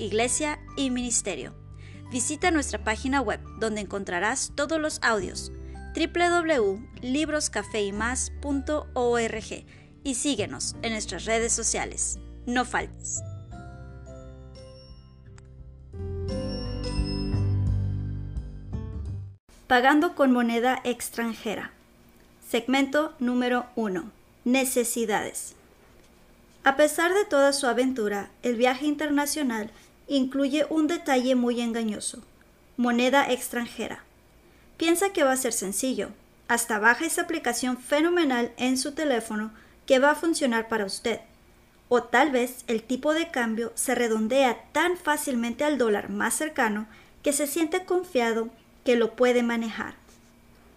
iglesia y ministerio. Visita nuestra página web donde encontrarás todos los audios www.libroscafeymas.org y síguenos en nuestras redes sociales. No faltes. Pagando con moneda extranjera. Segmento número 1. Necesidades. A pesar de toda su aventura, el viaje internacional incluye un detalle muy engañoso, moneda extranjera. Piensa que va a ser sencillo, hasta baja esa aplicación fenomenal en su teléfono que va a funcionar para usted. O tal vez el tipo de cambio se redondea tan fácilmente al dólar más cercano que se siente confiado que lo puede manejar.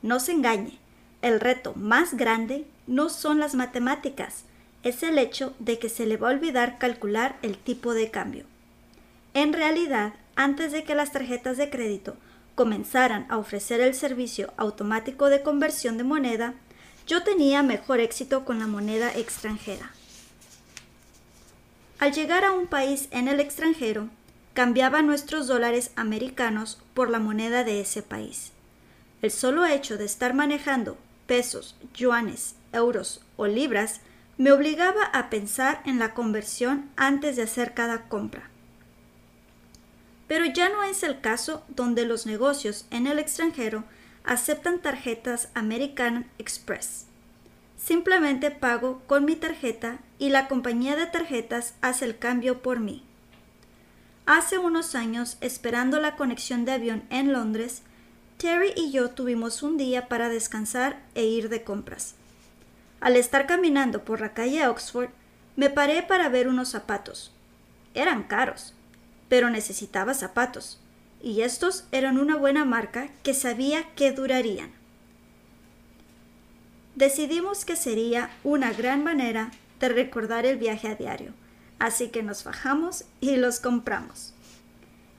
No se engañe, el reto más grande no son las matemáticas, es el hecho de que se le va a olvidar calcular el tipo de cambio. En realidad, antes de que las tarjetas de crédito comenzaran a ofrecer el servicio automático de conversión de moneda, yo tenía mejor éxito con la moneda extranjera. Al llegar a un país en el extranjero, cambiaba nuestros dólares americanos por la moneda de ese país. El solo hecho de estar manejando pesos, yuanes, euros o libras me obligaba a pensar en la conversión antes de hacer cada compra. Pero ya no es el caso donde los negocios en el extranjero aceptan tarjetas American Express. Simplemente pago con mi tarjeta y la compañía de tarjetas hace el cambio por mí. Hace unos años, esperando la conexión de avión en Londres, Terry y yo tuvimos un día para descansar e ir de compras. Al estar caminando por la calle Oxford, me paré para ver unos zapatos. Eran caros, pero necesitaba zapatos, y estos eran una buena marca que sabía que durarían. Decidimos que sería una gran manera de recordar el viaje a diario, así que nos bajamos y los compramos.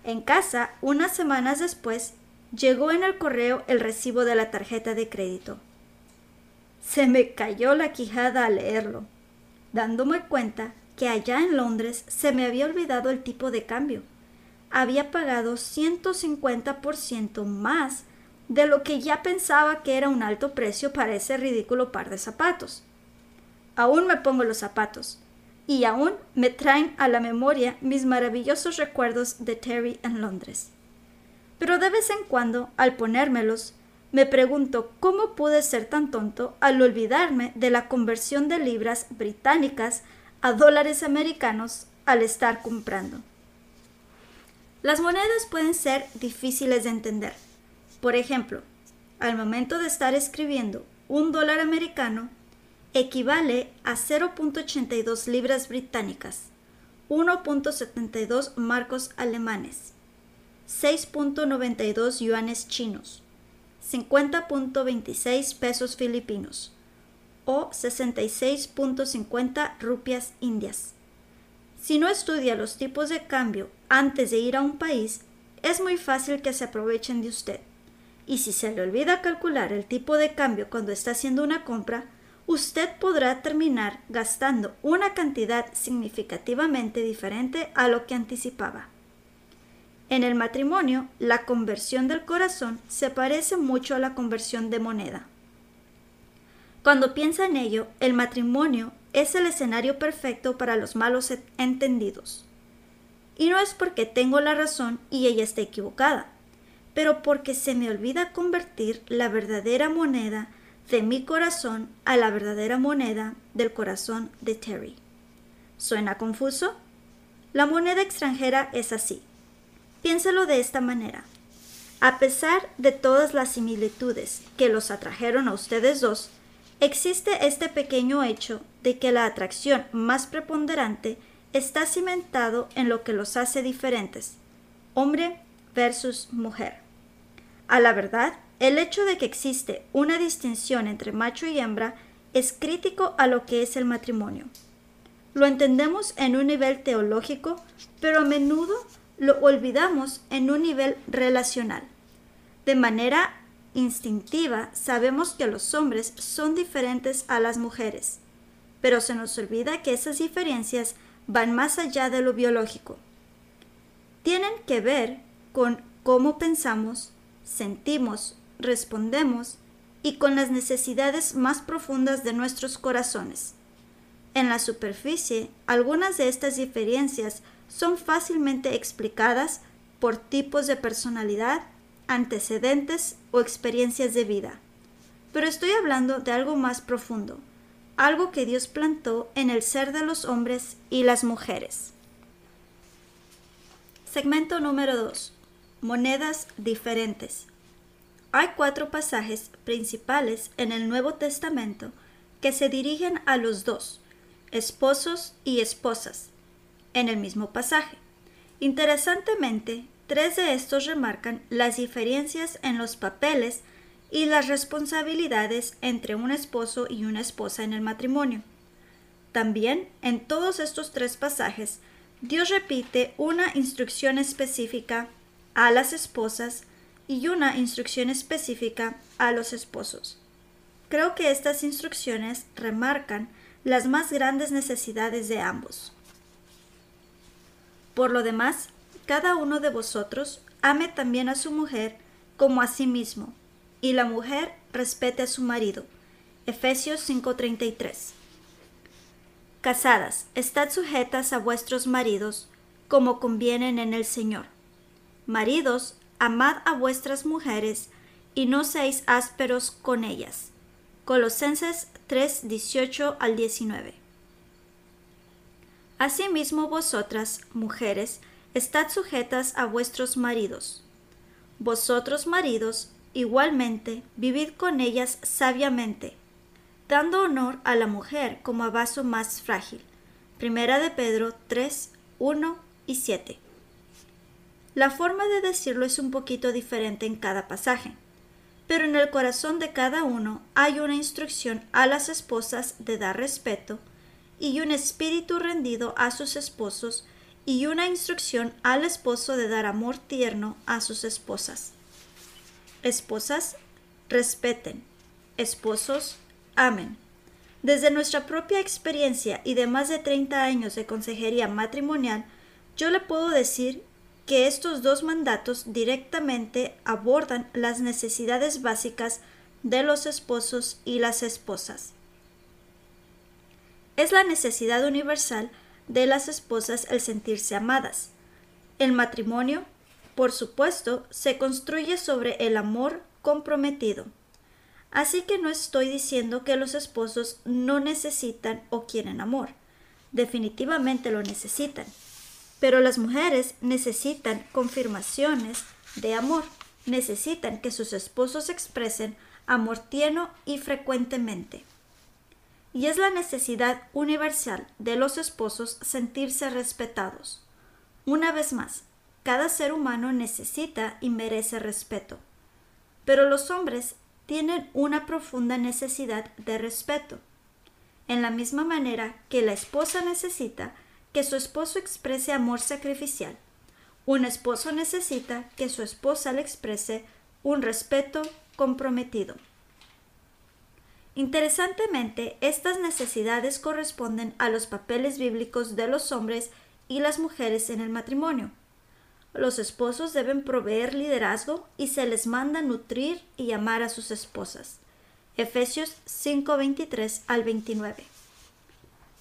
En casa, unas semanas después, llegó en el correo el recibo de la tarjeta de crédito. Se me cayó la quijada al leerlo, dándome cuenta que allá en Londres se me había olvidado el tipo de cambio. Había pagado 150% más de lo que ya pensaba que era un alto precio para ese ridículo par de zapatos. Aún me pongo los zapatos y aún me traen a la memoria mis maravillosos recuerdos de Terry en Londres. Pero de vez en cuando, al ponérmelos, me pregunto cómo pude ser tan tonto al olvidarme de la conversión de libras británicas a dólares americanos al estar comprando. Las monedas pueden ser difíciles de entender. Por ejemplo, al momento de estar escribiendo un dólar americano equivale a 0.82 libras británicas, 1.72 marcos alemanes, 6.92 yuanes chinos, 50.26 pesos filipinos, o 66.50 rupias indias. Si no estudia los tipos de cambio antes de ir a un país, es muy fácil que se aprovechen de usted. Y si se le olvida calcular el tipo de cambio cuando está haciendo una compra, usted podrá terminar gastando una cantidad significativamente diferente a lo que anticipaba. En el matrimonio, la conversión del corazón se parece mucho a la conversión de moneda. Cuando piensa en ello, el matrimonio es el escenario perfecto para los malos entendidos. Y no es porque tengo la razón y ella está equivocada, pero porque se me olvida convertir la verdadera moneda de mi corazón a la verdadera moneda del corazón de Terry. ¿Suena confuso? La moneda extranjera es así. Piénsalo de esta manera. A pesar de todas las similitudes que los atrajeron a ustedes dos, Existe este pequeño hecho de que la atracción más preponderante está cimentado en lo que los hace diferentes, hombre versus mujer. A la verdad, el hecho de que existe una distinción entre macho y hembra es crítico a lo que es el matrimonio. Lo entendemos en un nivel teológico, pero a menudo lo olvidamos en un nivel relacional. De manera instintiva sabemos que los hombres son diferentes a las mujeres, pero se nos olvida que esas diferencias van más allá de lo biológico. Tienen que ver con cómo pensamos, sentimos, respondemos y con las necesidades más profundas de nuestros corazones. En la superficie, algunas de estas diferencias son fácilmente explicadas por tipos de personalidad, antecedentes o experiencias de vida. Pero estoy hablando de algo más profundo, algo que Dios plantó en el ser de los hombres y las mujeres. Segmento número 2. Monedas diferentes. Hay cuatro pasajes principales en el Nuevo Testamento que se dirigen a los dos, esposos y esposas, en el mismo pasaje. Interesantemente, tres de estos remarcan las diferencias en los papeles y las responsabilidades entre un esposo y una esposa en el matrimonio. También en todos estos tres pasajes, Dios repite una instrucción específica a las esposas y una instrucción específica a los esposos. Creo que estas instrucciones remarcan las más grandes necesidades de ambos. Por lo demás, cada uno de vosotros ame también a su mujer como a sí mismo, y la mujer respete a su marido. Efesios 5:33. Casadas, estad sujetas a vuestros maridos, como convienen en el Señor. Maridos, amad a vuestras mujeres, y no seáis ásperos con ellas. Colosenses 3, 18 al 19. Asimismo vosotras, mujeres, estad sujetas a vuestros maridos. Vosotros, maridos, igualmente, vivid con ellas sabiamente, dando honor a la mujer como a vaso más frágil. Primera de Pedro 3, 1 y 7. La forma de decirlo es un poquito diferente en cada pasaje pero en el corazón de cada uno hay una instrucción a las esposas de dar respeto y un espíritu rendido a sus esposos y una instrucción al esposo de dar amor tierno a sus esposas. Esposas, respeten. Esposos, amen. Desde nuestra propia experiencia y de más de 30 años de consejería matrimonial, yo le puedo decir que estos dos mandatos directamente abordan las necesidades básicas de los esposos y las esposas. Es la necesidad universal de las esposas el sentirse amadas. El matrimonio, por supuesto, se construye sobre el amor comprometido. Así que no estoy diciendo que los esposos no necesitan o quieren amor. Definitivamente lo necesitan pero las mujeres necesitan confirmaciones de amor, necesitan que sus esposos expresen amor tierno y frecuentemente. Y es la necesidad universal de los esposos sentirse respetados. Una vez más, cada ser humano necesita y merece respeto. Pero los hombres tienen una profunda necesidad de respeto. En la misma manera que la esposa necesita que su esposo exprese amor sacrificial. Un esposo necesita que su esposa le exprese un respeto comprometido. Interesantemente, estas necesidades corresponden a los papeles bíblicos de los hombres y las mujeres en el matrimonio. Los esposos deben proveer liderazgo y se les manda nutrir y amar a sus esposas. Efesios 5:23 al 29.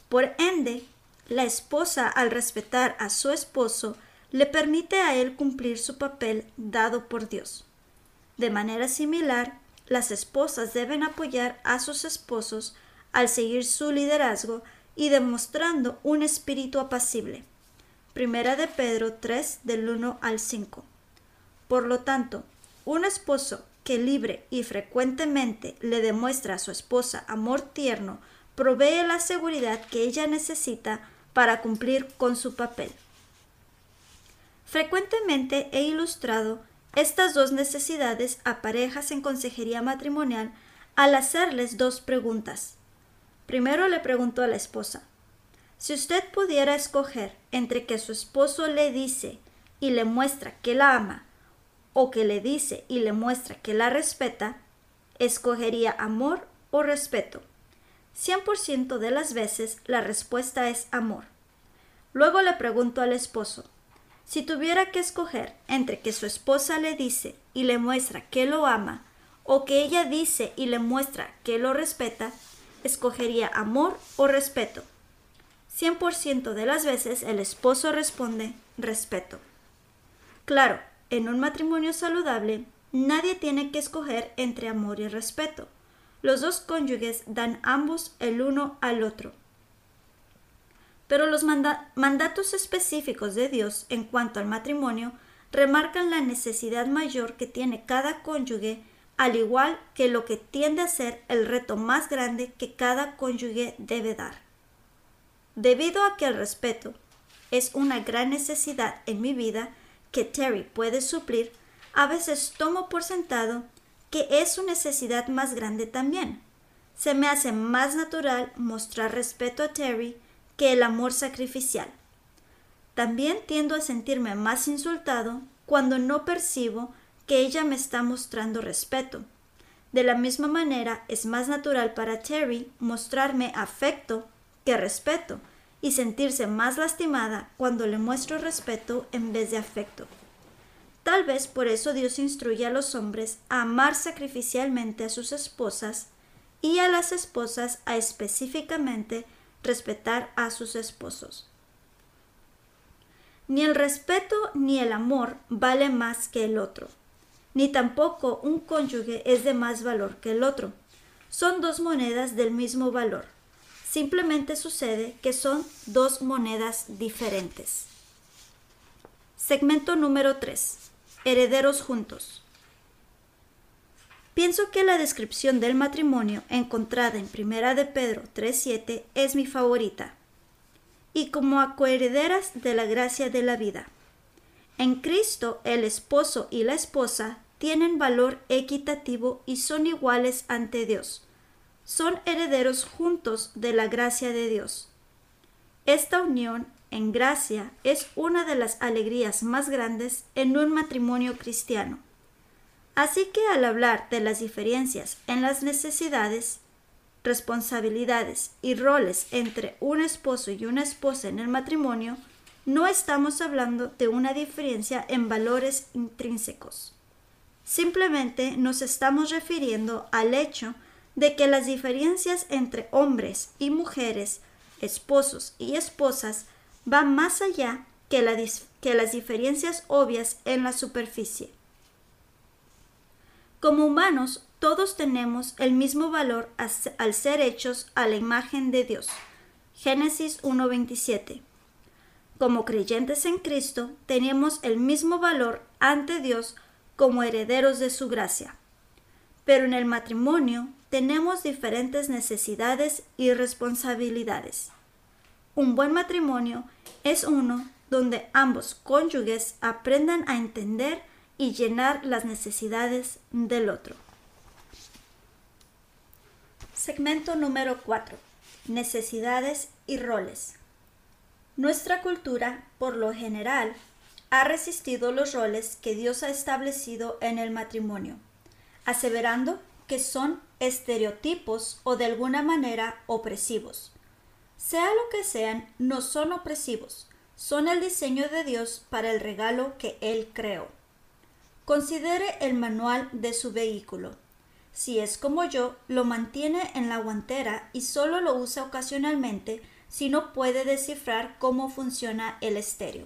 Por ende, la esposa, al respetar a su esposo, le permite a él cumplir su papel dado por Dios. De manera similar, las esposas deben apoyar a sus esposos al seguir su liderazgo y demostrando un espíritu apacible. Primera de Pedro 3 del 1 al 5. Por lo tanto, un esposo que libre y frecuentemente le demuestra a su esposa amor tierno provee la seguridad que ella necesita para cumplir con su papel. Frecuentemente he ilustrado estas dos necesidades a parejas en consejería matrimonial al hacerles dos preguntas. Primero le preguntó a la esposa, si usted pudiera escoger entre que su esposo le dice y le muestra que la ama, o que le dice y le muestra que la respeta, escogería amor o respeto. 100% de las veces la respuesta es amor. Luego le pregunto al esposo, si tuviera que escoger entre que su esposa le dice y le muestra que lo ama, o que ella dice y le muestra que lo respeta, escogería amor o respeto. 100% de las veces el esposo responde respeto. Claro, en un matrimonio saludable, nadie tiene que escoger entre amor y respeto. Los dos cónyuges dan ambos el uno al otro. Pero los mandatos específicos de Dios en cuanto al matrimonio remarcan la necesidad mayor que tiene cada cónyuge, al igual que lo que tiende a ser el reto más grande que cada cónyuge debe dar. Debido a que el respeto es una gran necesidad en mi vida que Terry puede suplir, a veces tomo por sentado que es su necesidad más grande también. Se me hace más natural mostrar respeto a Terry que el amor sacrificial. También tiendo a sentirme más insultado cuando no percibo que ella me está mostrando respeto. De la misma manera, es más natural para Terry mostrarme afecto que respeto y sentirse más lastimada cuando le muestro respeto en vez de afecto. Tal vez por eso Dios instruye a los hombres a amar sacrificialmente a sus esposas y a las esposas a específicamente respetar a sus esposos. Ni el respeto ni el amor vale más que el otro, ni tampoco un cónyuge es de más valor que el otro. Son dos monedas del mismo valor. Simplemente sucede que son dos monedas diferentes. Segmento número 3 herederos juntos. Pienso que la descripción del matrimonio encontrada en Primera de Pedro 3.7 es mi favorita. Y como a coherederas de la gracia de la vida. En Cristo el esposo y la esposa tienen valor equitativo y son iguales ante Dios. Son herederos juntos de la gracia de Dios. Esta unión en gracia es una de las alegrías más grandes en un matrimonio cristiano. Así que al hablar de las diferencias en las necesidades, responsabilidades y roles entre un esposo y una esposa en el matrimonio, no estamos hablando de una diferencia en valores intrínsecos. Simplemente nos estamos refiriendo al hecho de que las diferencias entre hombres y mujeres, esposos y esposas, va más allá que, las diferencias obvias en la superficie. Como humanos, todos tenemos el mismo valor al ser hechos a la imagen de Dios. Génesis 1.27. Como creyentes en Cristo, tenemos el mismo valor ante Dios como herederos de su gracia. Pero en el matrimonio tenemos diferentes necesidades y responsabilidades. Un buen matrimonio es uno donde ambos cónyuges aprendan a entender y llenar las necesidades del otro. Segmento número 4. Necesidades y roles. Nuestra cultura, por lo general, ha resistido los roles que Dios ha establecido en el matrimonio, aseverando que son estereotipos o de alguna manera opresivos. Sea lo que sean, no son opresivos, son el diseño de Dios para el regalo que Él creó. Considere el manual de su vehículo. Si es como yo, lo mantiene en la guantera y solo lo usa ocasionalmente si no puede descifrar cómo funciona el estéreo.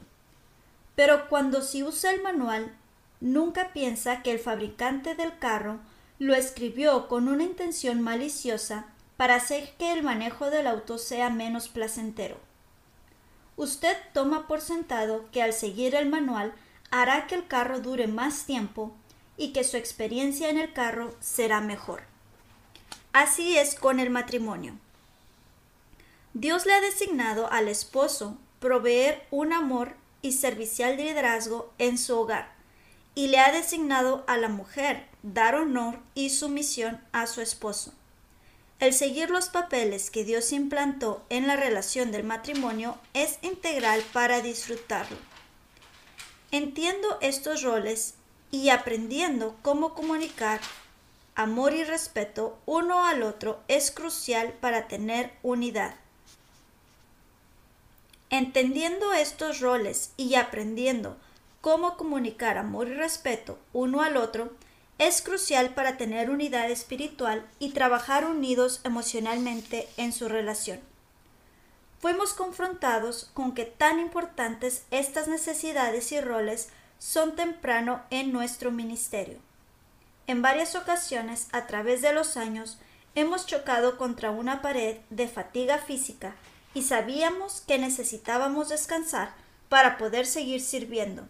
Pero cuando si usa el manual, nunca piensa que el fabricante del carro lo escribió con una intención maliciosa para hacer que el manejo del auto sea menos placentero. Usted toma por sentado que al seguir el manual hará que el carro dure más tiempo y que su experiencia en el carro será mejor. Así es con el matrimonio. Dios le ha designado al esposo proveer un amor y servicial liderazgo en su hogar y le ha designado a la mujer dar honor y sumisión a su esposo. El seguir los papeles que Dios implantó en la relación del matrimonio es integral para disfrutarlo. Entiendo estos roles y aprendiendo cómo comunicar amor y respeto uno al otro es crucial para tener unidad. Entendiendo estos roles y aprendiendo cómo comunicar amor y respeto uno al otro es crucial para tener unidad espiritual y trabajar unidos emocionalmente en su relación. Fuimos confrontados con que tan importantes estas necesidades y roles son temprano en nuestro ministerio. En varias ocasiones a través de los años hemos chocado contra una pared de fatiga física y sabíamos que necesitábamos descansar para poder seguir sirviendo.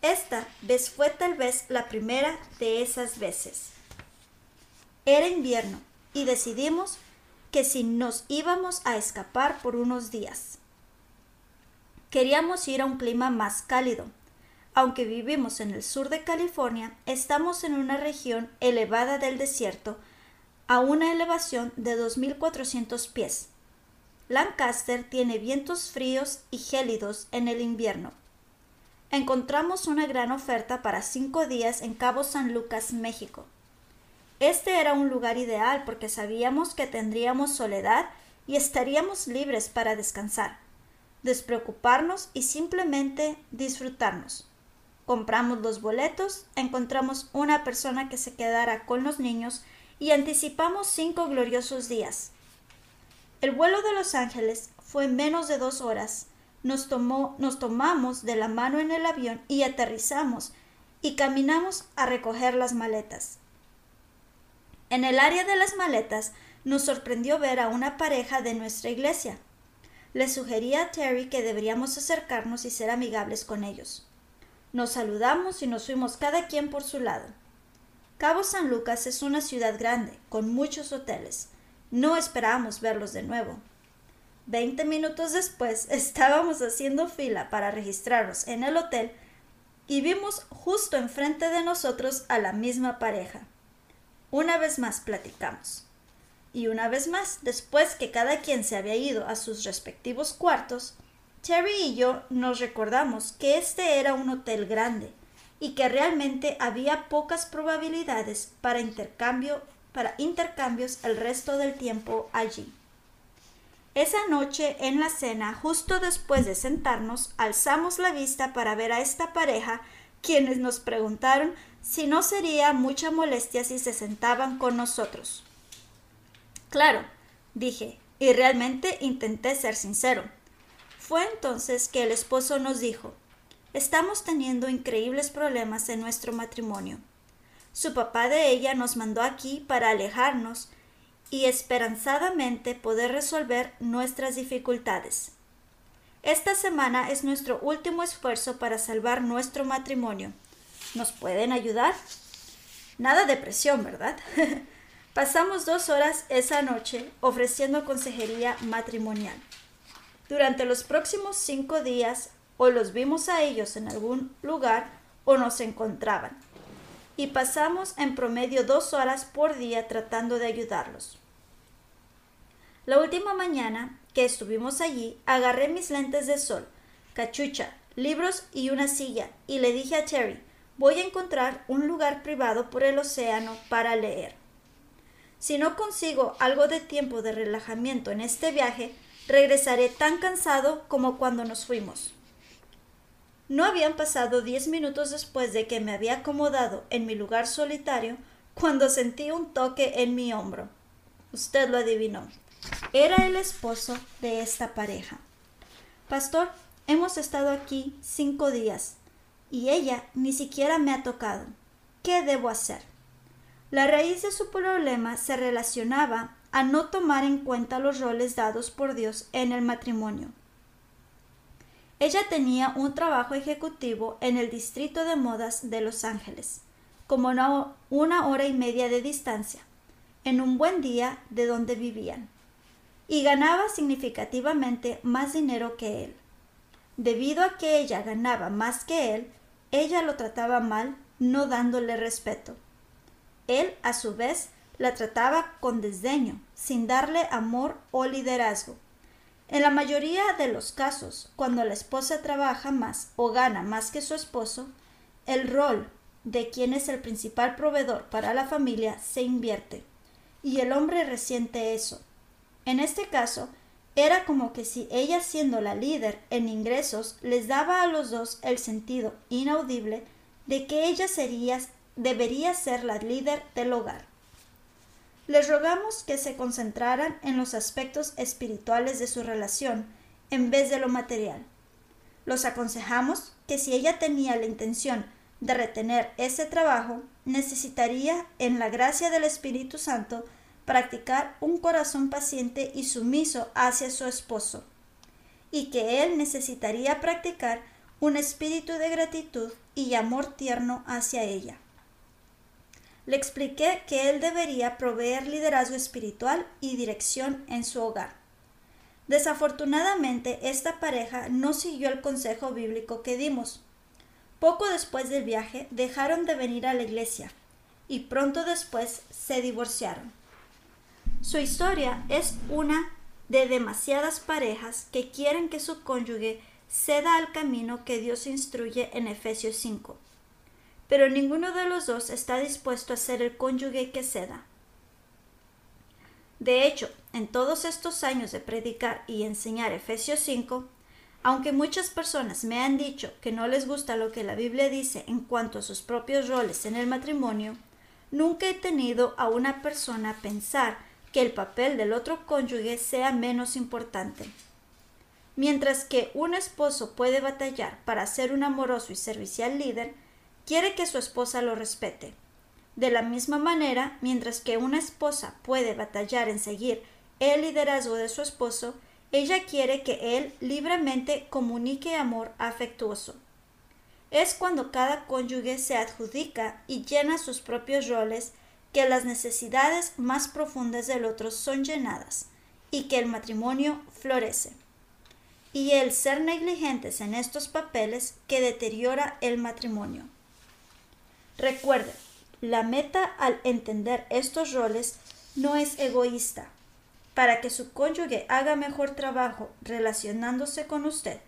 Esta vez fue tal vez la primera de esas veces. Era invierno y decidimos que si nos íbamos a escapar por unos días. Queríamos ir a un clima más cálido. Aunque vivimos en el sur de California, estamos en una región elevada del desierto a una elevación de 2.400 pies. Lancaster tiene vientos fríos y gélidos en el invierno encontramos una gran oferta para cinco días en Cabo San Lucas, México. Este era un lugar ideal porque sabíamos que tendríamos soledad y estaríamos libres para descansar, despreocuparnos y simplemente disfrutarnos. Compramos los boletos, encontramos una persona que se quedara con los niños y anticipamos cinco gloriosos días. El vuelo de Los Ángeles fue menos de dos horas nos, tomó, nos tomamos de la mano en el avión y aterrizamos y caminamos a recoger las maletas. En el área de las maletas nos sorprendió ver a una pareja de nuestra iglesia. Le sugerí a Terry que deberíamos acercarnos y ser amigables con ellos. Nos saludamos y nos fuimos cada quien por su lado. Cabo San Lucas es una ciudad grande, con muchos hoteles. No esperábamos verlos de nuevo. Veinte minutos después estábamos haciendo fila para registrarnos en el hotel y vimos justo enfrente de nosotros a la misma pareja. Una vez más platicamos. Y una vez más, después que cada quien se había ido a sus respectivos cuartos, Terry y yo nos recordamos que este era un hotel grande y que realmente había pocas probabilidades para intercambios el resto del tiempo allí. Esa noche en la cena, justo después de sentarnos, alzamos la vista para ver a esta pareja, quienes nos preguntaron si no sería mucha molestia si se sentaban con nosotros. Claro, dije, y realmente intenté ser sincero. Fue entonces que el esposo nos dijo, estamos teniendo increíbles problemas en nuestro matrimonio. Su papá de ella nos mandó aquí para alejarnos y esperanzadamente poder resolver nuestras dificultades. Esta semana es nuestro último esfuerzo para salvar nuestro matrimonio. ¿Nos pueden ayudar? Nada de presión, ¿verdad? Pasamos dos horas esa noche ofreciendo consejería matrimonial. Durante los próximos cinco días o los vimos a ellos en algún lugar o nos encontraban y pasamos en promedio dos horas por día tratando de ayudarlos. La última mañana que estuvimos allí, agarré mis lentes de sol, cachucha, libros y una silla, y le dije a Terry, voy a encontrar un lugar privado por el océano para leer. Si no consigo algo de tiempo de relajamiento en este viaje, regresaré tan cansado como cuando nos fuimos. No habían pasado diez minutos después de que me había acomodado en mi lugar solitario cuando sentí un toque en mi hombro. Usted lo adivinó. Era el esposo de esta pareja. Pastor, hemos estado aquí cinco días y ella ni siquiera me ha tocado. ¿Qué debo hacer? La raíz de su problema se relacionaba a no tomar en cuenta los roles dados por Dios en el matrimonio. Ella tenía un trabajo ejecutivo en el distrito de modas de Los Ángeles, como una, hora y media de distancia, en un buen día de donde vivían. Y ganaba significativamente más dinero que él. Debido a que ella ganaba más que él, ella lo trataba mal, no dándole respeto. Él, a su vez, la trataba con desdeño, sin darle amor o liderazgo. En la mayoría de los casos, cuando la esposa trabaja más o gana más que su esposo, el rol de quien es el principal proveedor para la familia se invierte, y el hombre resiente eso. En este caso, era como que si ella siendo la líder en ingresos les daba a los dos el sentido inaudible de que ella sería, debería ser la líder del hogar. Les rogamos que se concentraran en los aspectos espirituales de su relación en vez de lo material. Los aconsejamos que si ella tenía la intención de retener ese trabajo, necesitaría, en la gracia del Espíritu Santo, practicar un corazón paciente y sumiso hacia su esposo, y que él necesitaría practicar un espíritu de gratitud y amor tierno hacia ella. Le expliqué que él debería proveer liderazgo espiritual y dirección en su hogar. Desafortunadamente, esta pareja no siguió el consejo bíblico que dimos. Poco después del viaje dejaron de venir a la iglesia y pronto después se divorciaron. Su historia es una de demasiadas parejas que quieren que su cónyuge ceda al camino que Dios instruye en Efesios 5. Pero ninguno de los dos está dispuesto a ser el cónyuge que ceda. De hecho, en todos estos años de predicar y enseñar Efesios 5, aunque muchas personas me han dicho que no les gusta lo que la Biblia dice en cuanto a sus propios roles en el matrimonio, nunca he tenido a una persona pensar que el papel del otro cónyuge sea menos importante. Mientras que un esposo puede batallar para ser un amoroso y servicial líder, quiere que su esposa lo respete. De la misma manera, mientras que una esposa puede batallar en seguir el liderazgo de su esposo, ella quiere que él libremente comunique amor afectuoso. Es cuando cada cónyuge se adjudica y llena sus propios roles que las necesidades más profundas del otro son llenadas y que el matrimonio florece. Y el ser negligentes en estos papeles que deteriora el matrimonio. Recuerde, la meta al entender estos roles no es egoísta. Para que su cónyuge haga mejor trabajo relacionándose con usted,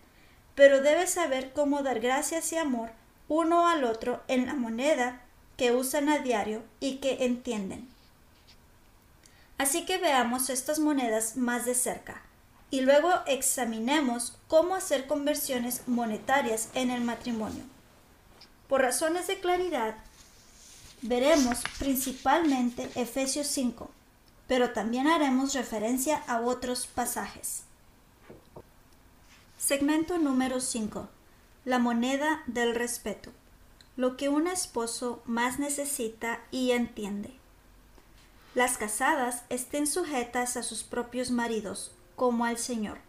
pero debe saber cómo dar gracias y amor uno al otro en la moneda que usan a diario y que entienden. Así que veamos estas monedas más de cerca y luego examinemos cómo hacer conversiones monetarias en el matrimonio. Por razones de claridad, veremos principalmente Efesios 5, pero también haremos referencia a otros pasajes. Segmento número 5. La moneda del respeto lo que un esposo más necesita y entiende. Las casadas estén sujetas a sus propios maridos, como al Señor,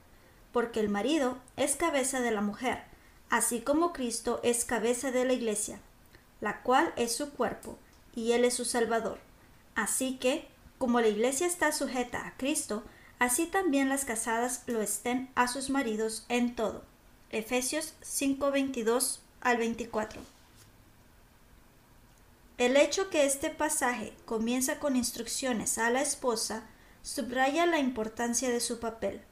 porque el marido es cabeza de la mujer, así como Cristo es cabeza de la iglesia, la cual es su cuerpo, y Él es su Salvador. Así que, como la iglesia está sujeta a Cristo, así también las casadas lo estén a sus maridos en todo. Efesios 5:22 al 24. El hecho que este pasaje comienza con instrucciones a la esposa subraya la importancia de su papel.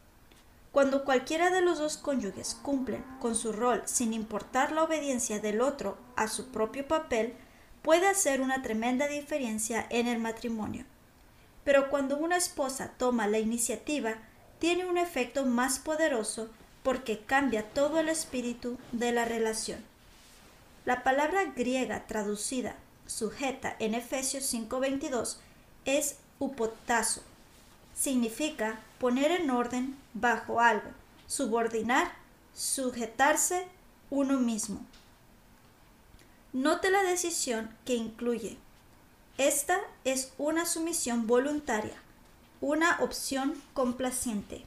Cuando cualquiera de los dos cónyuges cumplen con su rol sin importar la obediencia del otro a su propio papel, puede hacer una tremenda diferencia en el matrimonio. Pero cuando una esposa toma la iniciativa, tiene un efecto más poderoso porque cambia todo el espíritu de la relación. La palabra griega traducida sujeta en Efesios 5:22 es upotazo. Significa poner en orden bajo algo, subordinar, sujetarse uno mismo. Note la decisión que incluye. Esta es una sumisión voluntaria, una opción complaciente.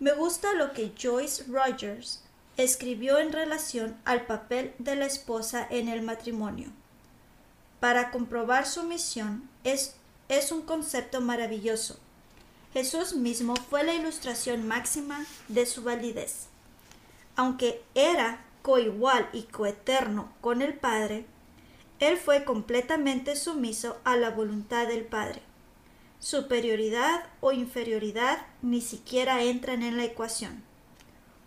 Me gusta lo que Joyce Rogers escribió en relación al papel de la esposa en el matrimonio para comprobar su misión es, es un concepto maravilloso. Jesús mismo fue la ilustración máxima de su validez. Aunque era coigual y coeterno con el Padre, él fue completamente sumiso a la voluntad del Padre. Superioridad o inferioridad ni siquiera entran en la ecuación.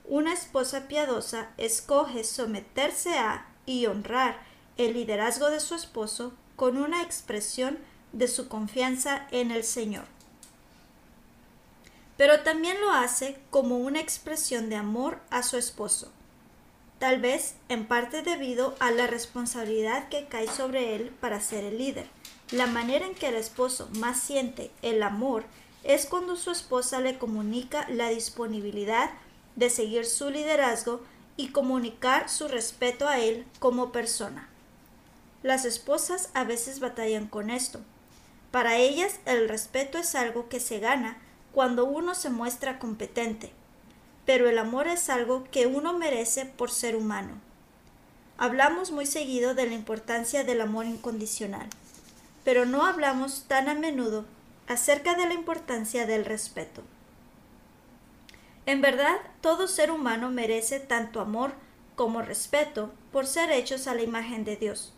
Una esposa piadosa escoge someterse a y honrar el liderazgo de su esposo con una expresión de su confianza en el Señor. Pero también lo hace como una expresión de amor a su esposo tal vez en parte debido a la responsabilidad que cae sobre él para ser el líder. La manera en que el esposo más siente el amor es cuando su esposa le comunica la disponibilidad de seguir su liderazgo y comunicar su respeto a él como persona. Las esposas a veces batallan con esto. Para ellas el respeto es algo que se gana cuando uno se muestra competente, pero el amor es algo que uno merece por ser humano. Hablamos muy seguido de la importancia del amor incondicional, pero no hablamos tan a menudo acerca de la importancia del respeto. En verdad, todo ser humano merece tanto amor como respeto por ser hechos a la imagen de Dios.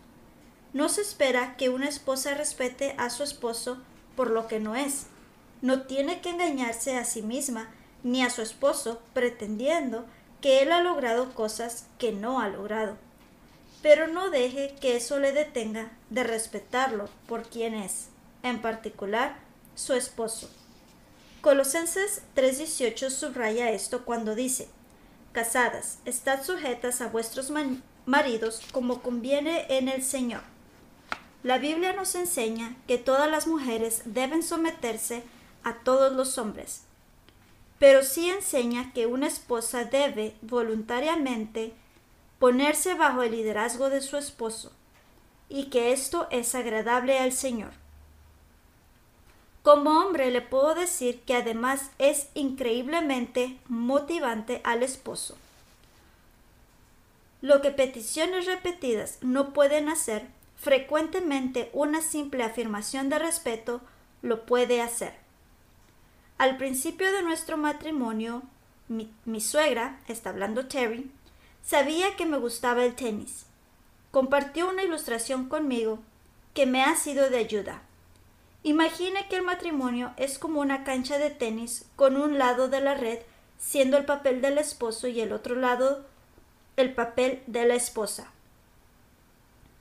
No se espera que una esposa respete a su esposo por lo que no es. No tiene que engañarse a sí misma ni a su esposo pretendiendo que él ha logrado cosas que no ha logrado. Pero no deje que eso le detenga de respetarlo por quien es, en particular su esposo. Colosenses 3:18 subraya esto cuando dice, Casadas, estad sujetas a vuestros maridos como conviene en el Señor. La Biblia nos enseña que todas las mujeres deben someterse a todos los hombres, pero sí enseña que una esposa debe voluntariamente ponerse bajo el liderazgo de su esposo y que esto es agradable al Señor. Como hombre le puedo decir que además es increíblemente motivante al esposo. Lo que peticiones repetidas no pueden hacer, frecuentemente una simple afirmación de respeto lo puede hacer. Al principio de nuestro matrimonio, mi, suegra, está hablando Terry, sabía que me gustaba el tenis. Compartió una ilustración conmigo que me ha sido de ayuda. Imagine que el matrimonio es como una cancha de tenis con un lado de la red siendo el papel del esposo y el otro lado el papel de la esposa.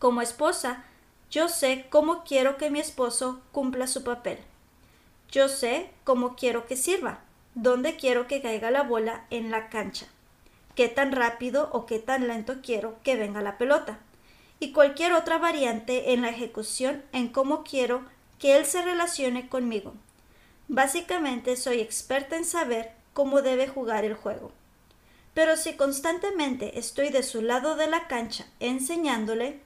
Como esposa, yo sé cómo quiero que mi esposo cumpla su papel. Yo sé cómo quiero que sirva, dónde quiero que caiga la bola en la cancha, qué tan rápido o qué tan lento quiero que venga la pelota, y cualquier otra variante en la ejecución en cómo quiero que él se relacione conmigo. Básicamente soy experta en saber cómo debe jugar el juego. Pero si constantemente estoy de su lado de la cancha enseñándole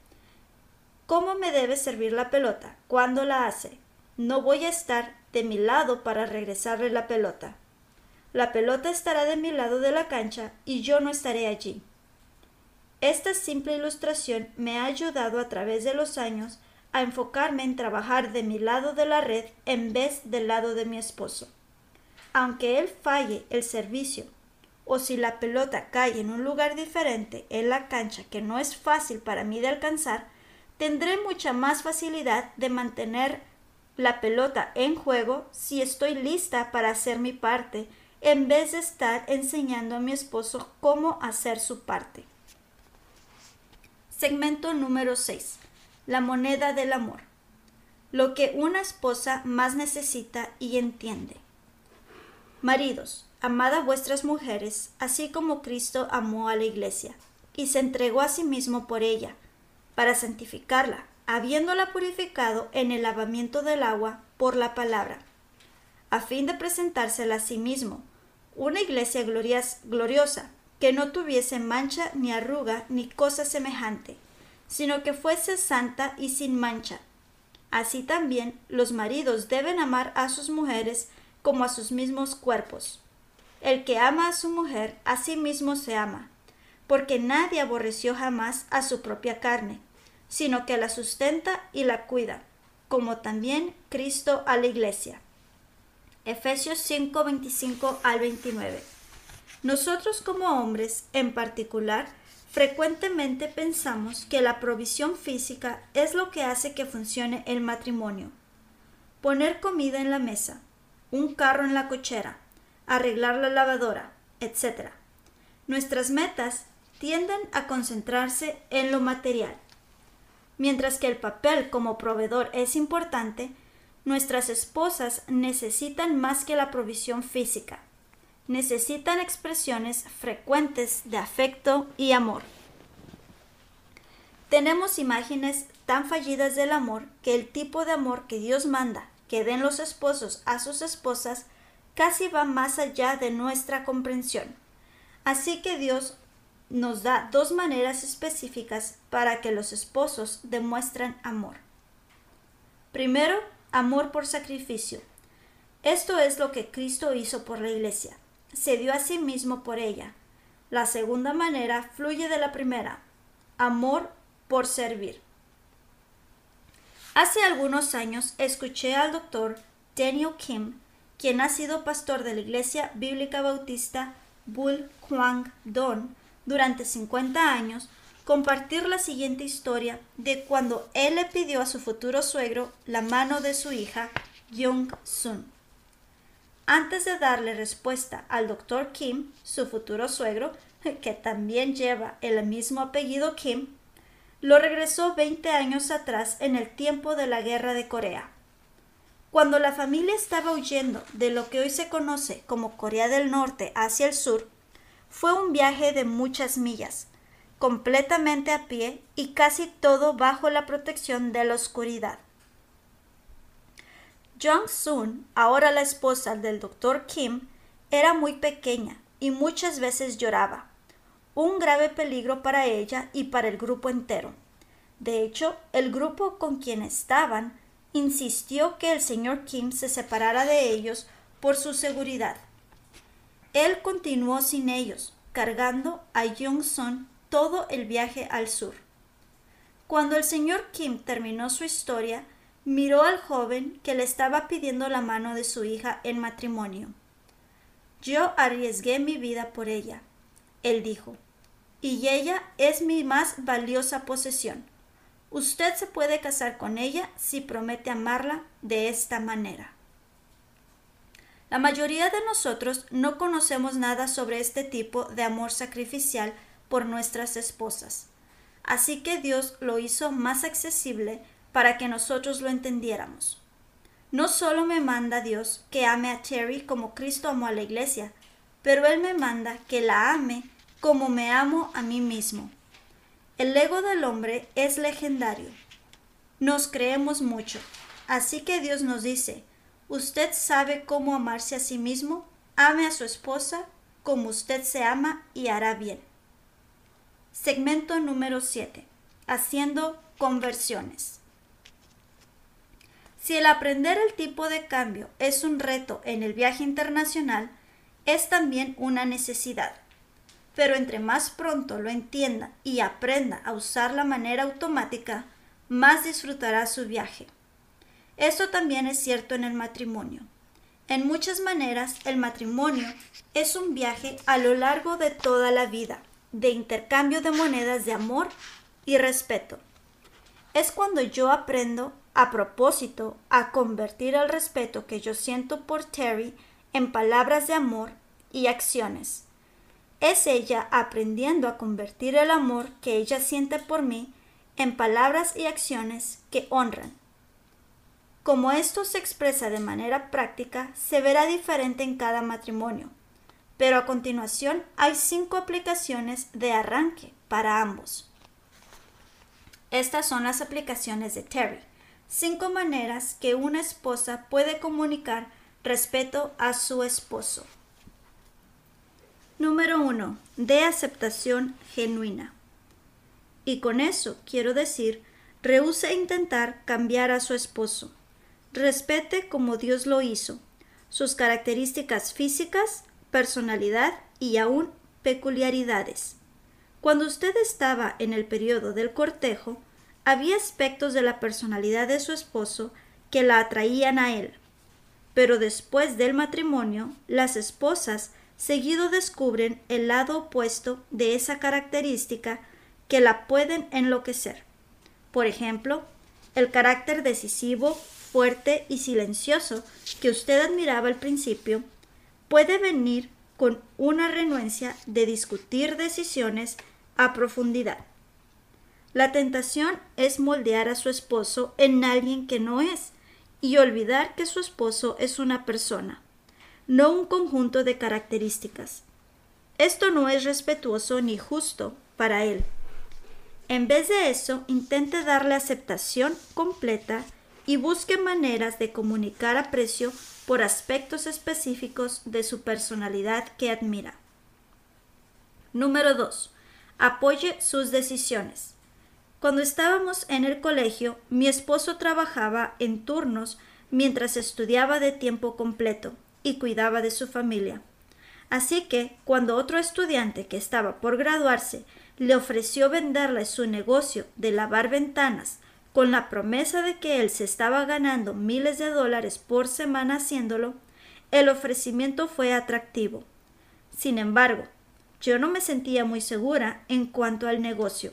cómo me debe servir la pelota, cuando la hace, no voy a estar de mi lado para regresarle la pelota. La pelota estará de mi lado de la cancha y yo no estaré allí. Esta simple ilustración me ha ayudado a través de los años a enfocarme en trabajar de mi lado de la red en vez del lado de mi esposo. Aunque él falle el servicio o si la pelota cae en un lugar diferente en la cancha que no es fácil para mí de alcanzar, tendré mucha más facilidad de mantener la pelota en juego si estoy lista para hacer mi parte, en vez de estar enseñando a mi esposo cómo hacer su parte. Segmento número 6. La moneda del amor. Lo que una esposa más necesita y entiende. Maridos, amad a vuestras mujeres, así como Cristo amó a la iglesia, y se entregó a sí mismo por ella, para santificarla habiéndola purificado en el lavamiento del agua por la palabra, a fin de presentársela a sí mismo, una iglesia gloriosa, que no tuviese mancha ni arruga ni cosa semejante, sino que fuese santa y sin mancha. Así también los maridos deben amar a sus mujeres como a sus mismos cuerpos. El que ama a su mujer, a sí mismo se ama, porque nadie aborreció jamás a su propia carne, sino que la sustenta y la cuida, como también Cristo a la iglesia. Efesios 5, 25 al 29. Nosotros como hombres, en particular, frecuentemente pensamos que la provisión física es lo que hace que funcione el matrimonio. Poner comida en la mesa, un carro en la cochera, arreglar la lavadora, etc. Nuestras metas tienden a concentrarse en lo material. Mientras que el papel como proveedor es importante, nuestras esposas necesitan más que la provisión física. Necesitan expresiones frecuentes de afecto y amor. Tenemos imágenes tan fallidas del amor que el tipo de amor que Dios manda que den los esposos a sus esposas casi va más allá de nuestra comprensión. Así que Dios nos da dos maneras específicas para que los esposos demuestren amor. Primero, amor por sacrificio. Esto es lo que Cristo hizo por la iglesia. Se dio a sí mismo por ella. La segunda manera fluye de la primera. Amor por servir. Hace algunos años escuché al doctor Daniel Kim, quien ha sido pastor de la Iglesia Bíblica Bautista Bull Kwang Don durante 50 años, compartir la siguiente historia de cuando él le pidió a su futuro suegro la mano de su hija, Jung Sun. Antes de darle respuesta al doctor Kim, su futuro suegro, que también lleva el mismo apellido Kim, lo regresó 20 años atrás en el tiempo de la guerra de Corea. Cuando la familia estaba huyendo de lo que hoy se conoce como Corea del Norte hacia el sur, fue un viaje de muchas millas, completamente a pie y casi todo bajo la protección de la oscuridad. Jong Sun, ahora la esposa del doctor Kim, era muy pequeña y muchas veces lloraba un grave peligro para ella y para el grupo entero. De hecho, el grupo con quien estaban insistió que el señor Kim se separara de ellos por su seguridad. Él continuó sin ellos, cargando a Jung Sun todo el viaje al sur. Cuando el señor Kim terminó su historia, miró al joven que le estaba pidiendo la mano de su hija en matrimonio. Yo arriesgué mi vida por ella, él dijo y ella es mi más valiosa posesión. Usted se puede casar con ella si promete amarla de esta manera. La mayoría de nosotros no conocemos nada sobre este tipo de amor sacrificial por nuestras esposas. Así que Dios lo hizo más accesible para que nosotros lo entendiéramos. No solo me manda Dios que ame a Terry como Cristo amó a la iglesia, pero Él me manda que la ame como me amo a mí mismo. El ego del hombre es legendario. Nos creemos mucho. Así que Dios nos dice, usted sabe cómo amarse a sí mismo, ame a su esposa como usted se ama y hará bien. Segmento número 7. Haciendo conversiones. Si el aprender el tipo de cambio es un reto en el viaje internacional, es también una necesidad pero entre más pronto lo entienda y aprenda a usar la manera automática, más disfrutará su viaje. Esto también es cierto en el matrimonio. En muchas maneras, el matrimonio es un viaje a lo largo de toda la vida, de intercambio de monedas de amor y respeto. Es cuando yo aprendo, a propósito, a convertir el respeto que yo siento por Terry en palabras de amor y acciones. Es ella aprendiendo a convertir el amor que ella siente por mí en palabras y acciones que honran. Como esto se expresa de manera práctica, se verá diferente en cada matrimonio, pero a continuación hay cinco aplicaciones de arranque para ambos. Estas son las aplicaciones de Terry, cinco maneras que una esposa puede comunicar respeto a su esposo. Número 1. De aceptación genuina. Y con eso quiero decir, rehúse intentar cambiar a su esposo. Respete como Dios lo hizo, sus características físicas, personalidad y aún peculiaridades. Cuando usted estaba en el periodo del cortejo, había aspectos de la personalidad de su esposo que la atraían a él. pero después del matrimonio, las esposas seguido descubren el lado opuesto de esa característica que la pueden enloquecer. Por ejemplo, el carácter decisivo, fuerte y silencioso que usted admiraba al principio puede venir con una renuencia de discutir decisiones a profundidad. La tentación es moldear a su esposo en alguien que no es y olvidar que su esposo es una persona, no un conjunto de características. Esto no es respetuoso ni justo para él. En vez de eso, intente darle aceptación completa y busque maneras de comunicar aprecio por aspectos específicos de su personalidad que admira. Número 2. Apoye sus decisiones. Cuando estábamos en el colegio, mi esposo trabajaba en turnos mientras estudiaba de tiempo completo y cuidaba de su familia. Así que, cuando otro estudiante que estaba por graduarse le ofreció venderle su negocio de lavar ventanas con la promesa de que él se estaba ganando miles de dólares por semana haciéndolo, el ofrecimiento fue atractivo. Sin embargo, yo no me sentía muy segura en cuanto al negocio.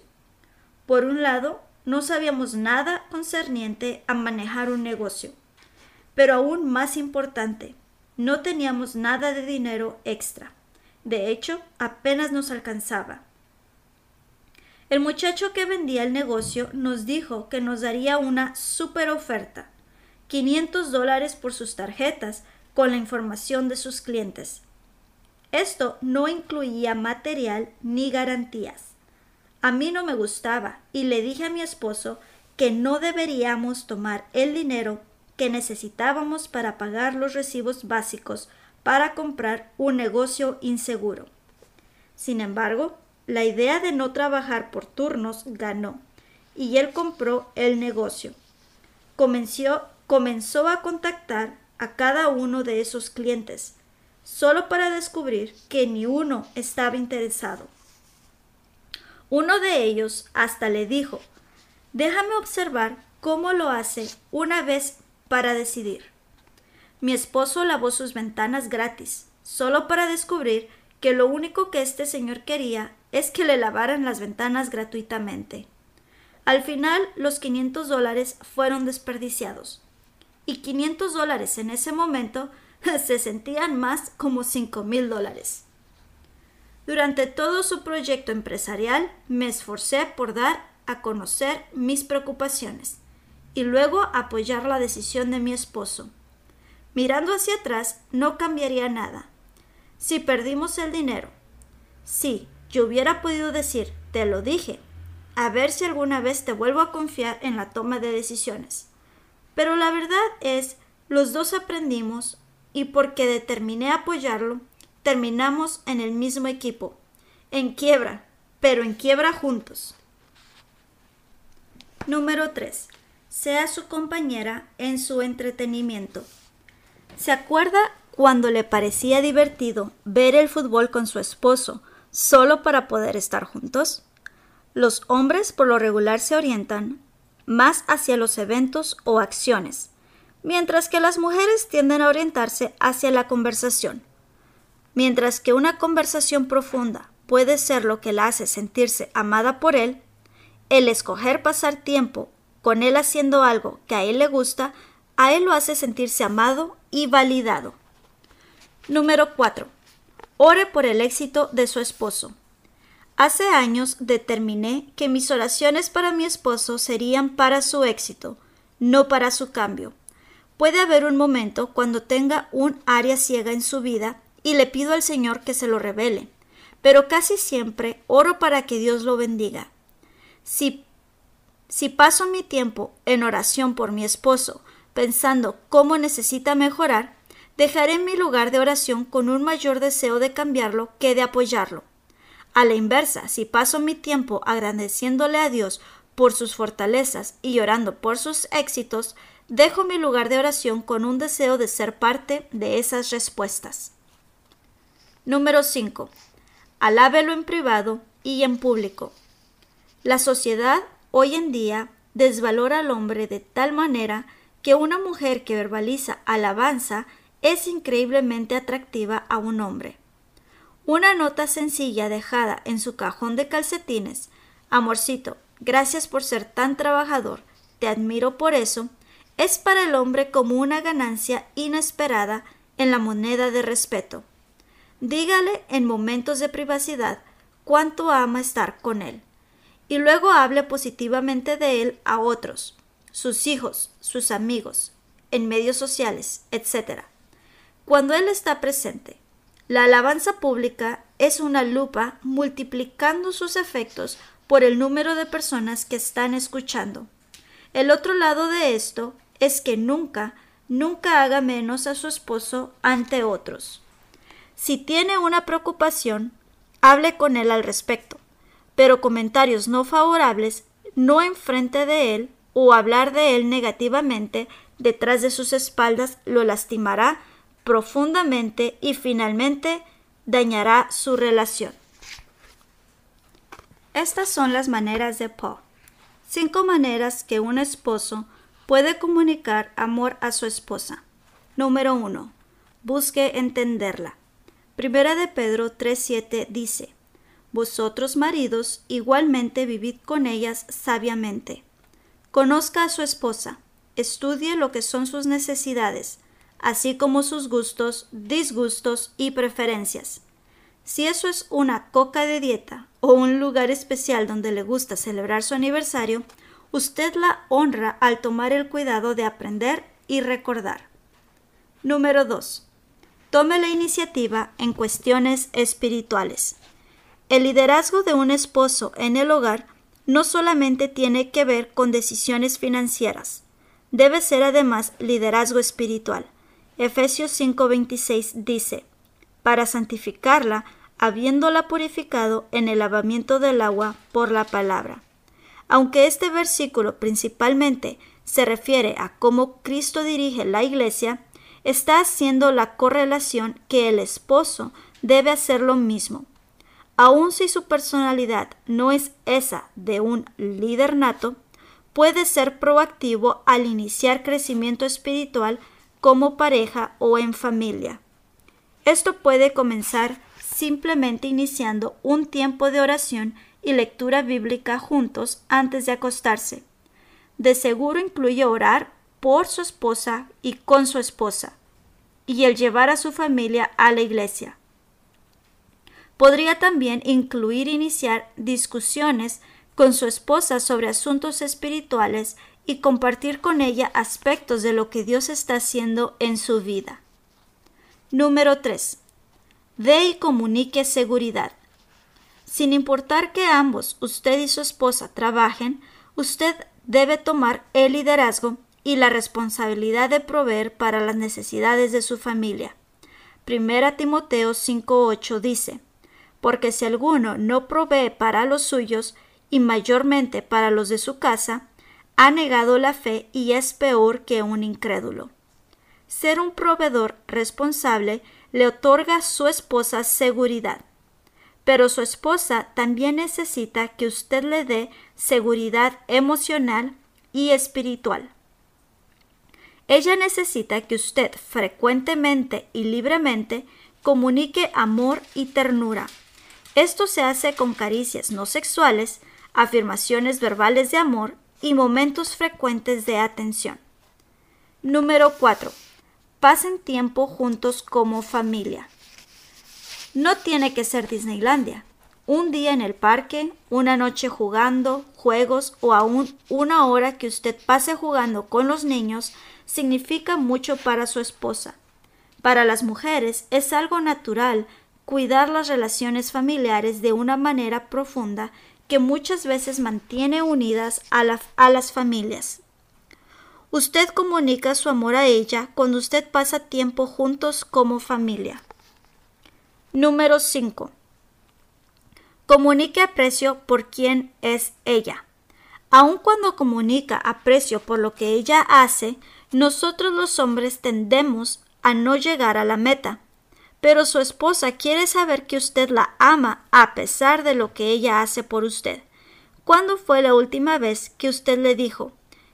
Por un lado, no sabíamos nada concerniente a manejar un negocio, pero aún más importante, no teníamos nada de dinero extra. De hecho, apenas nos alcanzaba. El muchacho que vendía el negocio nos dijo que nos daría una super oferta, 500 dólares por sus tarjetas con la información de sus clientes. Esto no incluía material ni garantías. A mí no me gustaba y le dije a mi esposo que no deberíamos tomar el dinero que necesitábamos para pagar los recibos básicos para comprar un negocio inseguro. Sin embargo, la idea de no trabajar por turnos ganó y él compró el negocio. Comenzó, comenzó a contactar a cada uno de esos clientes, solo para descubrir que ni uno estaba interesado. Uno de ellos hasta le dijo, déjame observar cómo lo hace una vez para decidir. Mi esposo lavó sus ventanas gratis, solo para descubrir que lo único que este señor quería es que le lavaran las ventanas gratuitamente. Al final, los 500 dólares fueron desperdiciados. Y 500 dólares en ese momento se sentían más como 5 mil dólares. Durante todo su proyecto empresarial me esforcé por dar a conocer mis preocupaciones y luego apoyar la decisión de mi esposo. Mirando hacia atrás no cambiaría nada. Si perdimos el dinero, sí, yo hubiera podido decir, te lo dije, a ver si alguna vez te vuelvo a confiar en la toma de decisiones. Pero la verdad es, los dos aprendimos y porque determiné apoyarlo, terminamos en el mismo equipo, en quiebra, pero en quiebra juntos. Número 3. Sea su compañera en su entretenimiento. ¿Se acuerda cuando le parecía divertido ver el fútbol con su esposo solo para poder estar juntos? Los hombres por lo regular se orientan más hacia los eventos o acciones, mientras que las mujeres tienden a orientarse hacia la conversación. Mientras que una conversación profunda puede ser lo que la hace sentirse amada por él, el escoger pasar tiempo con él haciendo algo que a él le gusta, a él lo hace sentirse amado y validado. Número 4. Ore por el éxito de su esposo. Hace años determiné que mis oraciones para mi esposo serían para su éxito, no para su cambio. Puede haber un momento cuando tenga un área ciega en su vida y le pido al Señor que se lo revele, pero casi siempre oro para que Dios lo bendiga. Si, si paso mi tiempo en oración por mi esposo, pensando cómo necesita mejorar, dejaré mi lugar de oración con un mayor deseo de cambiarlo que de apoyarlo. A la inversa, si paso mi tiempo agradeciéndole a Dios por sus fortalezas y orando por sus éxitos, dejo mi lugar de oración con un deseo de ser parte de esas respuestas. Número 5. Alábelo en privado y en público. La sociedad hoy en día desvalora al hombre de tal manera que una mujer que verbaliza alabanza es increíblemente atractiva a un hombre. Una nota sencilla dejada en su cajón de calcetines, Amorcito, gracias por ser tan trabajador, te admiro por eso, es para el hombre como una ganancia inesperada en la moneda de respeto. Dígale en momentos de privacidad cuánto ama estar con él, y luego hable positivamente de él a otros, sus hijos, sus amigos, en medios sociales, etc. Cuando él está presente, la alabanza pública es una lupa multiplicando sus efectos por el número de personas que están escuchando. El otro lado de esto es que nunca, nunca haga menos a su esposo ante otros. Si tiene una preocupación, hable con él al respecto, pero comentarios no favorables no enfrente de él o hablar de él negativamente detrás de sus espaldas lo lastimará profundamente y finalmente dañará su relación. Estas son las maneras de Paul. Cinco maneras que un esposo puede comunicar amor a su esposa. Número 1. Busque entenderla. Primera de Pedro 3.7 dice, Vosotros maridos igualmente vivid con ellas sabiamente. Conozca a su esposa, estudie lo que son sus necesidades, así como sus gustos, disgustos y preferencias. Si eso es una coca de dieta o un lugar especial donde le gusta celebrar su aniversario, usted la honra al tomar el cuidado de aprender y recordar. Número 2. Tome la iniciativa en cuestiones espirituales. El liderazgo de un esposo en el hogar no solamente tiene que ver con decisiones financieras, debe ser además liderazgo espiritual. Efesios 5:26 dice, para santificarla, habiéndola purificado en el lavamiento del agua por la palabra. Aunque este versículo principalmente se refiere a cómo Cristo dirige la iglesia, está haciendo la correlación que el esposo debe hacer lo mismo. Aun si su personalidad no es esa de un líder nato, puede ser proactivo al iniciar crecimiento espiritual como pareja o en familia. Esto puede comenzar simplemente iniciando un tiempo de oración y lectura bíblica juntos antes de acostarse. De seguro incluye orar por su esposa y con su esposa, y el llevar a su familia a la iglesia. Podría también incluir iniciar discusiones con su esposa sobre asuntos espirituales y compartir con ella aspectos de lo que Dios está haciendo en su vida. Número 3. Dé y comunique seguridad. Sin importar que ambos, usted y su esposa, trabajen, usted debe tomar el liderazgo y la responsabilidad de proveer para las necesidades de su familia. Primera Timoteo 5.8 dice, Porque si alguno no provee para los suyos, y mayormente para los de su casa, ha negado la fe y es peor que un incrédulo. Ser un proveedor responsable le otorga a su esposa seguridad, pero su esposa también necesita que usted le dé seguridad emocional y espiritual. Ella necesita que usted frecuentemente y libremente comunique amor y ternura. Esto se hace con caricias no sexuales, afirmaciones verbales de amor y momentos frecuentes de atención. Número 4. Pasen tiempo juntos como familia. No tiene que ser Disneylandia. Un día en el parque, una noche jugando, juegos o aún una hora que usted pase jugando con los niños significa mucho para su esposa. Para las mujeres es algo natural cuidar las relaciones familiares de una manera profunda que muchas veces mantiene unidas a, las familias. Usted comunica su amor a ella cuando usted pasa tiempo juntos como familia. Número 5. Comunique aprecio por quien es ella. Aun cuando comunica aprecio por lo que ella hace, nosotros los hombres tendemos a no llegar a la meta pero su esposa quiere saber que usted la ama a pesar de lo que ella hace por usted. ¿Cuándo fue la última vez que usted le dijo,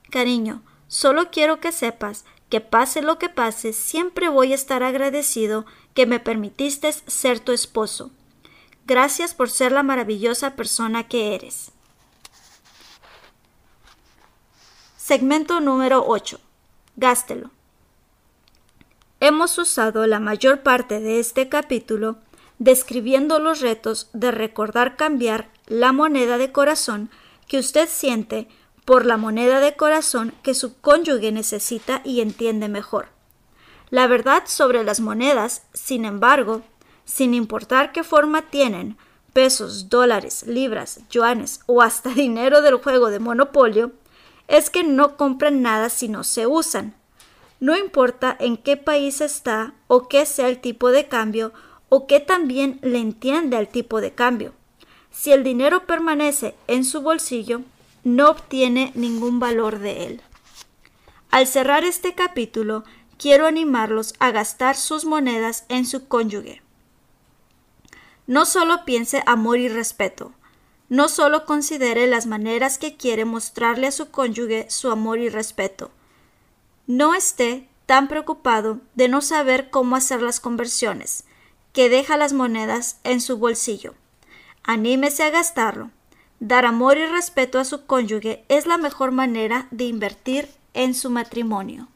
cariño, Solo quiero que sepas que pase lo que pase, siempre voy a estar agradecido que me permitiste ser tu esposo. Gracias por ser la maravillosa persona que eres. Segmento número 8. Gástelo. Hemos usado la mayor parte de este capítulo describiendo los retos de recordar cambiar la moneda de corazón que usted siente por la moneda de corazón que su cónyuge necesita y entiende mejor. La verdad sobre las monedas, sin embargo, sin importar qué forma tienen, pesos, dólares, libras, yuanes o hasta dinero del juego de monopolio, es que no compran nada si no se usan. No importa en qué país está o qué sea el tipo de cambio o qué también le entiende al tipo de cambio. Si el dinero permanece en su bolsillo, no obtiene ningún valor de él. Al cerrar este capítulo, quiero animarlos a gastar sus monedas en su cónyuge. No solo piense amor y respeto, no solo considere las maneras que quiere mostrarle a su cónyuge su amor y respeto. No esté tan preocupado de no saber cómo hacer las conversiones, que deja las monedas en su bolsillo. Anímese a gastarlo. Dar amor y respeto a su cónyuge es la mejor manera de invertir en su matrimonio.